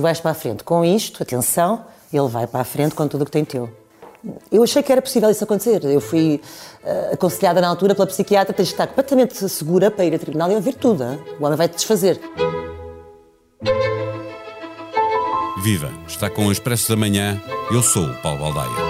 tu vais para a frente com isto, atenção, ele vai para a frente com tudo o que tem teu. Eu achei que era possível isso acontecer. Eu fui uh, aconselhada na altura pela psiquiatra, tens de estar completamente segura para ir a tribunal e ouvir tudo. O homem vai te desfazer. Viva! Está com o Expresso da Manhã. Eu sou o Paulo Baldaia.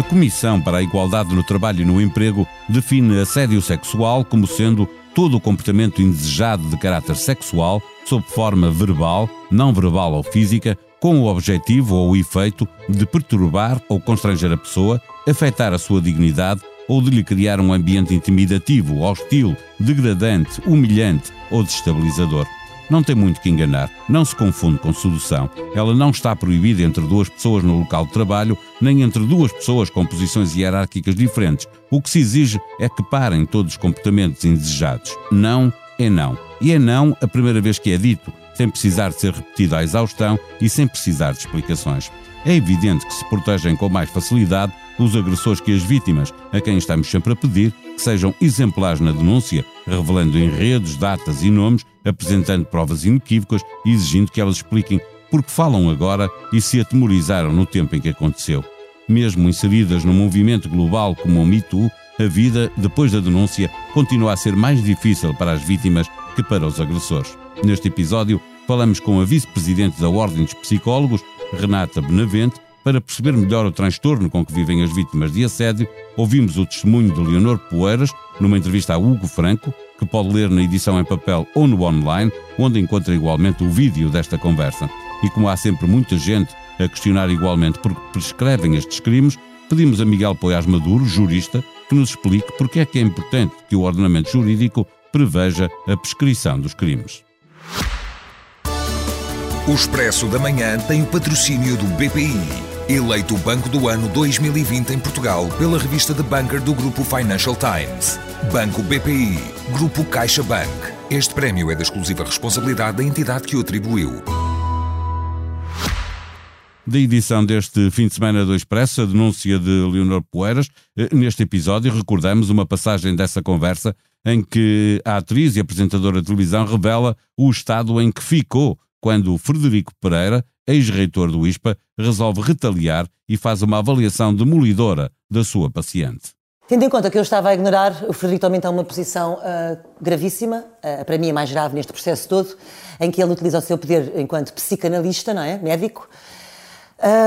A Comissão para a Igualdade no Trabalho e no Emprego define assédio sexual como sendo todo o comportamento indesejado de caráter sexual, sob forma verbal, não verbal ou física, com o objetivo ou o efeito de perturbar ou constranger a pessoa, afetar a sua dignidade ou de lhe criar um ambiente intimidativo, hostil, degradante, humilhante ou desestabilizador não tem muito que enganar. Não se confunde com sedução. Ela não está proibida entre duas pessoas no local de trabalho, nem entre duas pessoas com posições hierárquicas diferentes. O que se exige é que parem todos os comportamentos indesejados. Não é não. E é não a primeira vez que é dito, sem precisar de ser repetido à exaustão e sem precisar de explicações. É evidente que se protegem com mais facilidade os agressores que as vítimas, a quem estamos sempre a pedir que sejam exemplares na denúncia, revelando enredos, datas e nomes, apresentando provas inequívocas e exigindo que elas expliquem por que falam agora e se atemorizaram no tempo em que aconteceu. Mesmo inseridas num movimento global como o Me Too, a vida, depois da denúncia, continua a ser mais difícil para as vítimas que para os agressores. Neste episódio, falamos com a vice-presidente da Ordem dos Psicólogos, Renata Benavente, para perceber melhor o transtorno com que vivem as vítimas de assédio, ouvimos o testemunho de Leonor Poeiras numa entrevista a Hugo Franco, que pode ler na edição em papel ou no online, onde encontra igualmente o vídeo desta conversa. E como há sempre muita gente a questionar igualmente porque prescrevem estes crimes, pedimos a Miguel Poiás Maduro, jurista, que nos explique porque é que é importante que o ordenamento jurídico preveja a prescrição dos crimes. O Expresso da Manhã tem o patrocínio do BPI. Eleito o Banco do Ano 2020 em Portugal pela revista The Banker do Grupo Financial Times. Banco BPI, Grupo CaixaBank. Este prémio é da exclusiva responsabilidade da entidade que o atribuiu. Da edição deste fim de semana do Expresso, a denúncia de Leonor Poeiras. Eh, neste episódio, recordamos uma passagem dessa conversa em que a atriz e apresentadora de televisão revela o estado em que ficou quando Frederico Pereira ex-reitor do ISPA, resolve retaliar e faz uma avaliação demolidora da sua paciente. Tendo em conta que eu estava a ignorar, o Frederico também está numa posição uh, gravíssima, uh, para mim é mais grave neste processo todo, em que ele utiliza o seu poder enquanto psicanalista, não é? Médico,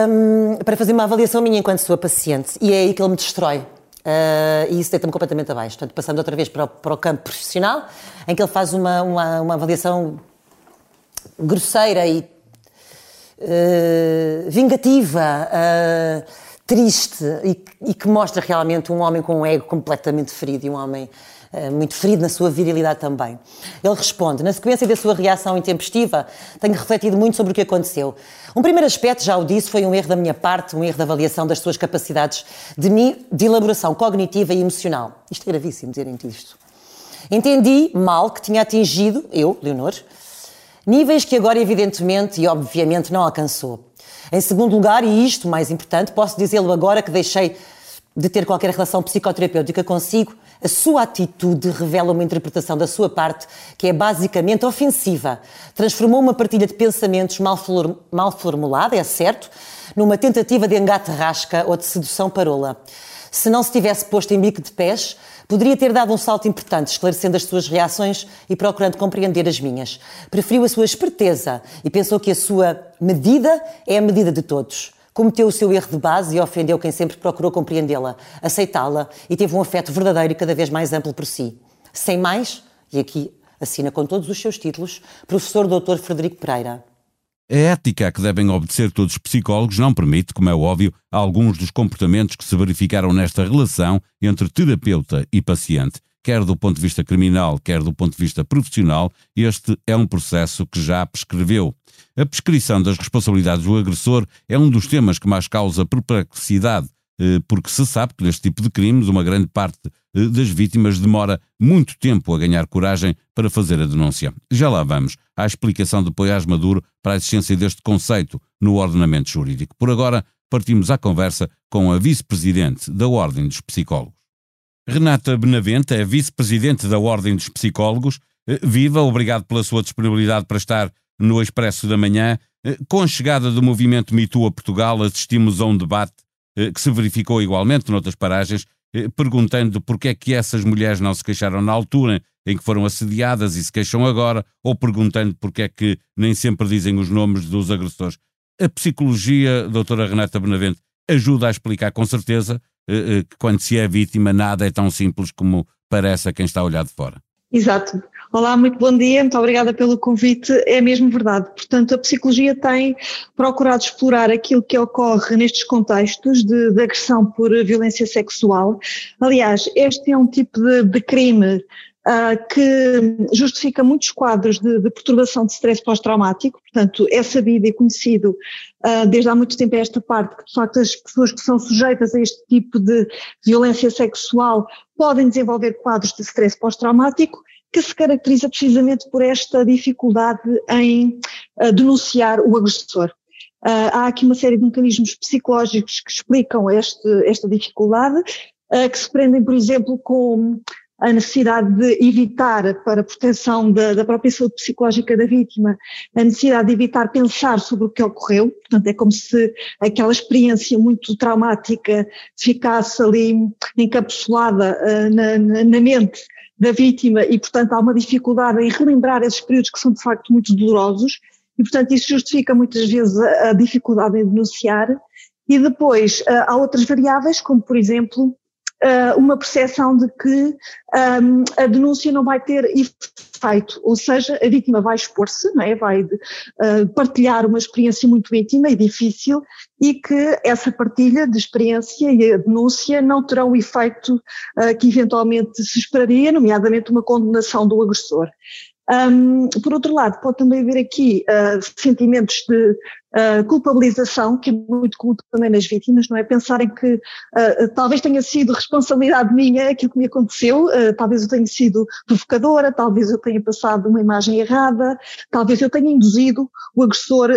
um, para fazer uma avaliação minha enquanto sua paciente. E é aí que ele me destrói. Uh, e isso deita-me completamente abaixo. Portanto, passando outra vez para o, para o campo profissional, em que ele faz uma, uma, uma avaliação grosseira e uh, vingativa, uh, triste e, e, que mostra realmente um homem com um ego completamente ferido e um homem uh, muito ferido na sua virilidade também. Ele responde: Na sequência da sua reação intempestiva, tenho refletido muito sobre o que aconteceu. Um primeiro aspecto, já o disse, foi um erro da minha parte, um erro de avaliação das suas capacidades de, de elaboração cognitiva e emocional. Isto é gravíssimo dizerem isto. Entendi mal que tinha atingido, eu, Leonor, Níveis que agora, evidentemente e obviamente, não alcançou. Em segundo lugar, e isto mais importante, posso dizê-lo agora que deixei de ter qualquer relação psicoterapêutica consigo, a sua atitude revela uma interpretação da sua parte que é basicamente ofensiva. Transformou uma partilha de pensamentos mal, formulada, é certo, numa tentativa de engate rasca ou de sedução parola. Se não se tivesse posto em bico de pés, Poderia ter dado um salto importante, esclarecendo as suas reações e procurando compreender as minhas. Preferiu a sua esperteza e pensou que a sua medida é a medida de todos. Cometeu o seu erro de base e ofendeu quem sempre procurou compreendê-la, aceitá-la e teve um afeto verdadeiro e cada vez mais amplo por si. Sem mais, e aqui assina com todos os seus títulos, professor Dr. Frederico Pereira. A ética a que devem obedecer todos os psicólogos não permite, como é óbvio, alguns dos comportamentos que se verificaram nesta relação entre terapeuta e paciente. Quer do ponto de vista criminal, quer do ponto de vista profissional, este é um processo que já prescreveu. A prescrição das responsabilidades do agressor é um dos temas que mais causa perplexidade porque se sabe que neste tipo de crimes uma grande parte eh, das vítimas demora muito tempo a ganhar coragem para fazer a denúncia. Já lá vamos à explicação de Poiás Maduro para a existência deste conceito no ordenamento jurídico. Por agora, partimos à conversa com a vice-presidente da Ordem dos Psicólogos. Renata Benavente é vice-presidente da Ordem dos Psicólogos. Eh, viva, obrigado pela sua disponibilidade para estar no Expresso da Manhã. Eh, com a chegada do movimento MeToo a Portugal, assistimos a um debate eh, que se verificou igualmente noutras paragens, perguntando porque é que essas mulheres não se queixaram na altura em que foram assediadas e se queixam agora, ou perguntando porque é que nem sempre dizem os nomes dos agressores. A psicologia, doutora Renata Benavente, ajuda a explicar com certeza que quando se é vítima nada é tão simples como parece a quem está a olhar de fora. Exato. Olá, muito bom dia, muito obrigada pelo convite. É mesmo verdade. Portanto, a psicologia tem procurado explorar aquilo que ocorre nestes contextos de, de agressão por violência sexual. Aliás, este é um tipo de, de crime uh, que justifica muitos quadros de, de perturbação de stress pós-traumático. Portanto, é sabido e conhecido uh, desde há muito tempo esta parte que, de facto, as pessoas que são sujeitas a este tipo de violência sexual podem desenvolver quadros de stress pós-traumático que se caracteriza precisamente por esta dificuldade em uh, denunciar o agressor. Uh, há aqui uma série de mecanismos psicológicos que explicam este, esta dificuldade, uh, que se prendem, por exemplo, com a necessidade de evitar, para a proteção da, da, própria saúde psicológica da vítima, a necessidade de evitar pensar sobre o que ocorreu, portanto é como se aquela experiência muito traumática ficasse ali encapsulada uh, na, na, mente da vítima e, portanto, há uma dificuldade em relembrar esses períodos que são de facto muito dolorosos e, portanto, isso justifica muitas vezes a, dificuldade em denunciar. E depois uh, há outras variáveis, como por exemplo uh, uma percepção de que um, a denúncia não vai ter efeito, ou seja, a vítima vai expor-se, é? vai uh, partilhar uma experiência muito íntima e difícil e que essa partilha de experiência e a denúncia não terão o efeito uh, que eventualmente se esperaria, nomeadamente uma condenação do agressor. Um, por outro lado, pode também haver aqui uh, sentimentos de uh, culpabilização, que é muito comum também nas vítimas, não é? Pensarem que uh, talvez tenha sido responsabilidade minha aquilo que me aconteceu, talvez eu tenha sido provocadora, talvez eu tenha passado uma imagem errada, talvez eu tenha induzido o agressor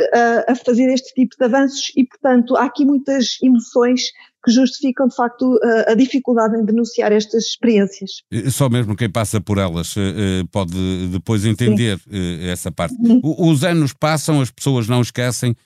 a fazer este tipo de avanços e, portanto, há aqui muitas emoções que justificam, de facto, a, a dificuldade em denunciar estas experiências. Só mesmo quem passa por elas eh, eh, pode depois entender Sim. Eh, essa parte. Uhum. Os anos passam, as pessoas não esquecem,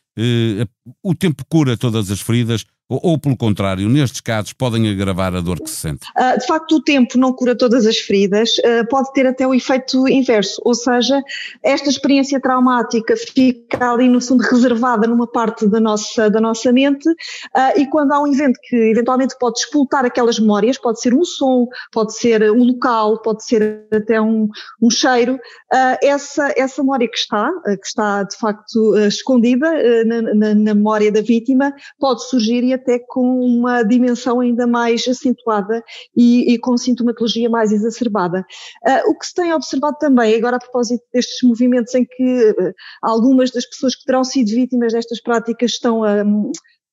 o tempo cura todas as feridas, ou, ou, pelo contrário, nestes casos podem agravar a dor que se sente? Uh, de facto, o tempo não cura todas as feridas, uh, pode ter até o efeito inverso, ou seja, esta experiência traumática fica ali no fundo reservada numa parte da nossa, da nossa mente uh, e quando há um evento que eventualmente pode explotar aquelas memórias, pode ser um som, pode ser um local, pode ser até um, um cheiro, essa, essa memória que está, que está de facto escondida na, na, na memória da vítima, pode surgir e até com uma dimensão ainda mais acentuada e, e com sintomatologia mais exacerbada. Uh, o que se tem observado também, agora a propósito destes movimentos em que uh, algumas das pessoas que terão sido vítimas destas práticas estão a,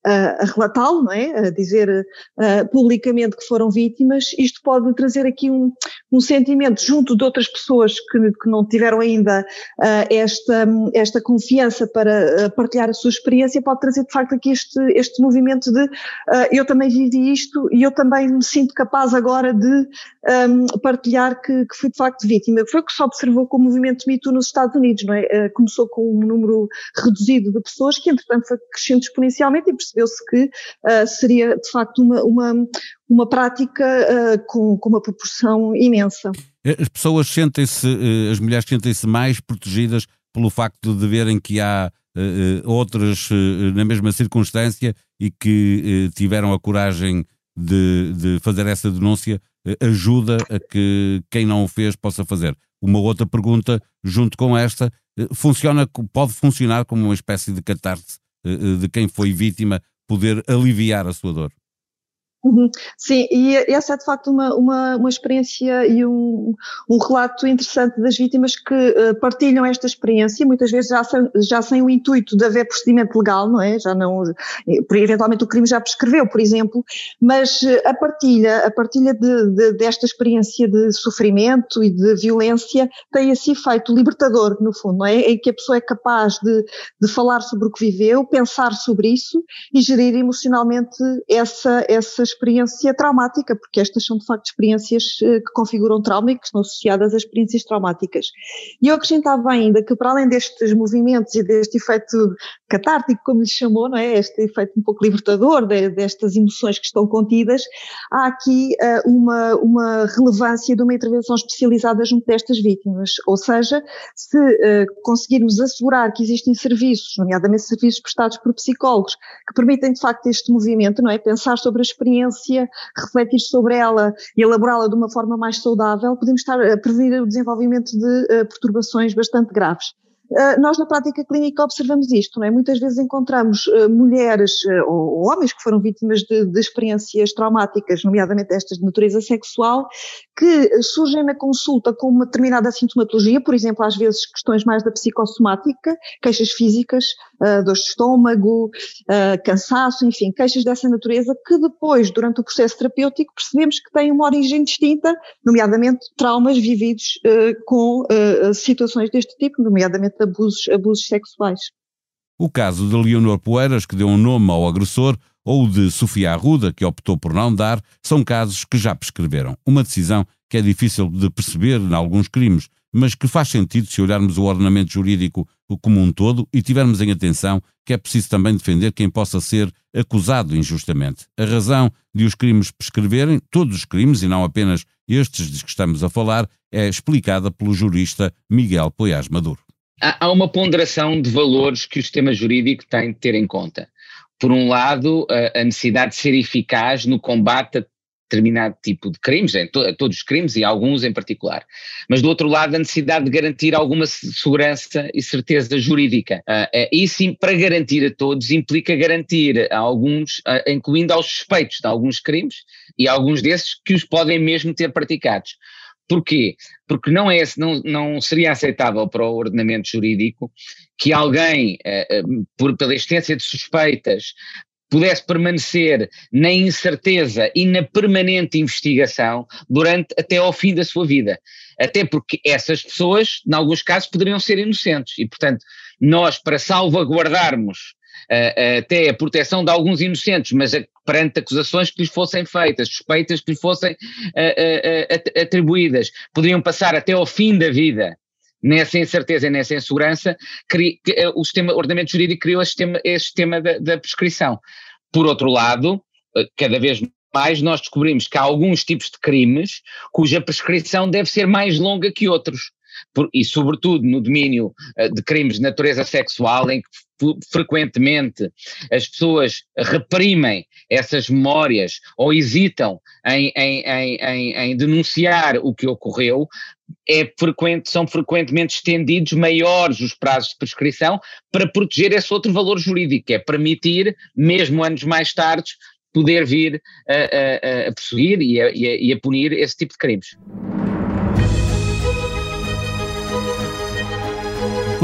a, relatá-lo, não é? A dizer publicamente que foram vítimas, isto pode trazer aqui um, um sentimento junto de outras pessoas que, que não tiveram ainda esta, esta confiança para partilhar a sua experiência, pode trazer de facto aqui este, este movimento de eu também vivi isto e eu também me sinto capaz agora de partilhar que, que fui de facto vítima. Foi o que se observou com o movimento Me nos Estados Unidos, não é? começou com um número reduzido de pessoas que entretanto foi crescendo exponencialmente e percebeu-se que uh, seria de facto uma, uma, uma prática uh, com, com uma proporção imensa. As pessoas sentem-se, uh, as mulheres sentem-se mais protegidas pelo facto de verem que há outras na mesma circunstância e que tiveram a coragem de, de fazer essa denúncia ajuda a que quem não o fez possa fazer. Uma outra pergunta, junto com esta, funciona, pode funcionar como uma espécie de catarse de quem foi vítima poder aliviar a sua dor. Uhum. Sim, e essa é de facto uma, uma, uma experiência e um, um relato interessante das vítimas que uh, partilham esta experiência, muitas vezes já sem, já sem o intuito de haver procedimento legal, não é? Já não, eventualmente o crime já prescreveu, por exemplo, mas uh, a partilha, a partilha de, de, desta experiência de sofrimento e de violência tem esse efeito libertador, no fundo, não é? Em que a pessoa é capaz de, de falar sobre o que viveu, pensar sobre isso e gerir emocionalmente essa, essa experiência experiência traumática, porque estas são de facto experiências que configuram trauma e que estão associadas a experiências traumáticas. E eu acrescentava ainda que para além destes movimentos e deste efeito catártico, como lhe chamou, não é? Este efeito um pouco libertador de, destas emoções que estão contidas, há aqui uh, uma, uma relevância de uma intervenção especializada junto destas vítimas. Ou seja, se uh, conseguirmos assegurar que existem serviços, nomeadamente serviços prestados por psicólogos, que permitem de facto este movimento, não é? Pensar sobre a experiência, refletir sobre ela e elaborá-la de uma forma mais saudável, podemos estar a prevenir o desenvolvimento de uh, perturbações bastante graves. Uh, nós na prática clínica observamos isto, não é? Muitas vezes encontramos uh, mulheres uh, ou, homens que foram vítimas de, de, experiências traumáticas, nomeadamente estas de natureza sexual, que surgem na consulta com uma determinada sintomatologia, por exemplo, às vezes questões mais da psicossomática, queixas físicas, uh, dor de estômago, cansaço, enfim, queixas dessa natureza, que depois, durante o processo terapêutico, percebemos que têm uma origem distinta, nomeadamente traumas vividos com situações deste tipo, nomeadamente abusos, abusos sexuais. O caso de Leonor Poeiras, que deu um nome ao agressor, ou de Sofia Arruda, que optou por não dar, são casos que já prescreveram. Uma decisão que é difícil de perceber em alguns crimes, mas que faz sentido se olharmos o ordenamento jurídico como um todo e tivermos em atenção que é preciso também defender quem possa ser acusado injustamente. A razão de os crimes prescreverem, todos os crimes e não apenas estes de que estamos a falar, é explicada pelo jurista Miguel Poiás Maduro. Há uma ponderação de valores que o sistema jurídico tem de ter em conta por um lado, a, necessidade de ser eficaz no combate a determinado tipo de crimes, em to, todos os crimes e alguns em particular. Mas do outro lado, a necessidade de garantir alguma segurança e certeza jurídica. Uh, e sim, para garantir a todos, implica garantir a alguns, uh, incluindo aos suspeitos de alguns crimes e alguns desses que os podem mesmo ter praticados. Porquê? Porque não, é, não, não seria aceitável para o ordenamento jurídico que alguém, eh, eh, por, pela existência de suspeitas, pudesse permanecer na incerteza e na permanente investigação durante até ao fim da sua vida. Até porque essas pessoas, em alguns casos, poderiam ser inocentes. E, portanto, nós, para salvaguardarmos uh, até a proteção de alguns inocentes, mas a, perante acusações que lhes fossem feitas, suspeitas que lhes fossem uh, atribuídas, poderiam passar até ao fim da vida nessa incerteza e nessa insegurança, cri, o sistema, o ordenamento jurídico criou este sistema, este da, da prescrição. Por outro lado, cada vez mais nós descobrimos que há alguns tipos de crimes cuja prescrição deve ser mais longa que outros. Por, e sobretudo no domínio uh, de crimes de natureza sexual, em que frequentemente as pessoas reprimem essas memórias ou hesitam em, em, em, em, denunciar o que ocorreu, é frequente, são frequentemente estendidos maiores os prazos de prescrição para proteger esse outro valor jurídico, é permitir, mesmo anos mais tarde, poder vir a, a, a perseguir e, a, e a punir esse tipo de crimes.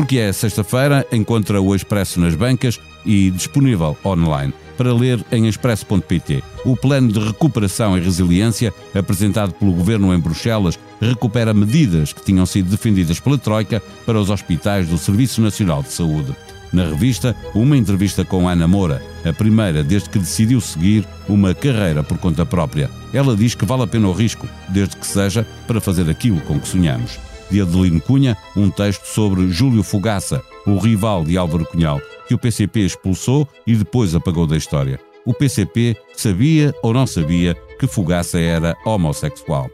Porque é sexta-feira, encontra o Expresso nas bancas e disponível online para ler em expresso.pt. O plano de recuperação e resiliência apresentado pelo governo em Bruxelas recupera medidas que tinham sido defendidas pela Troika para os hospitais do Serviço Nacional de Saúde. Na revista, uma entrevista com Ana Moura, a primeira desde que decidiu seguir uma carreira por conta própria. Ela diz que vale a pena o risco, desde que seja para fazer aquilo com que sonhamos de Adelino Cunha, um texto sobre Júlio Fogaça, o rival de Álvaro Cunhal, que o PCP expulsou e depois apagou da história. O PCP sabia ou não sabia que Fogaça era homossexual.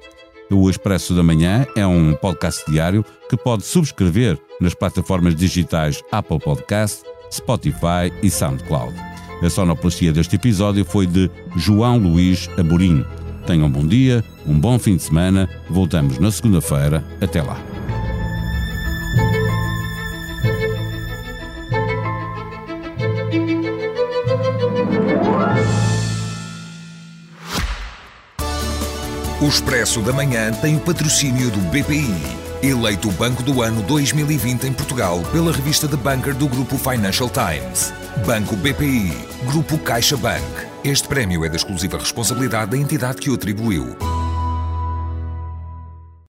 O Expresso da Manhã é um podcast diário que pode subscrever nas plataformas digitais Apple Podcast, Spotify e SoundCloud. A sonoplastia deste episódio foi de João Luís Amorim. Tenham um bom dia, um bom fim de semana. Voltamos na segunda-feira. Até lá. O Expresso da Manhã tem o patrocínio do BPI, eleito o Banco do Ano 2020 em Portugal pela revista The Banker do Grupo Financial Times. Banco BPI, Grupo CaixaBank. Este prémio é da exclusiva responsabilidade da entidade que o atribuiu.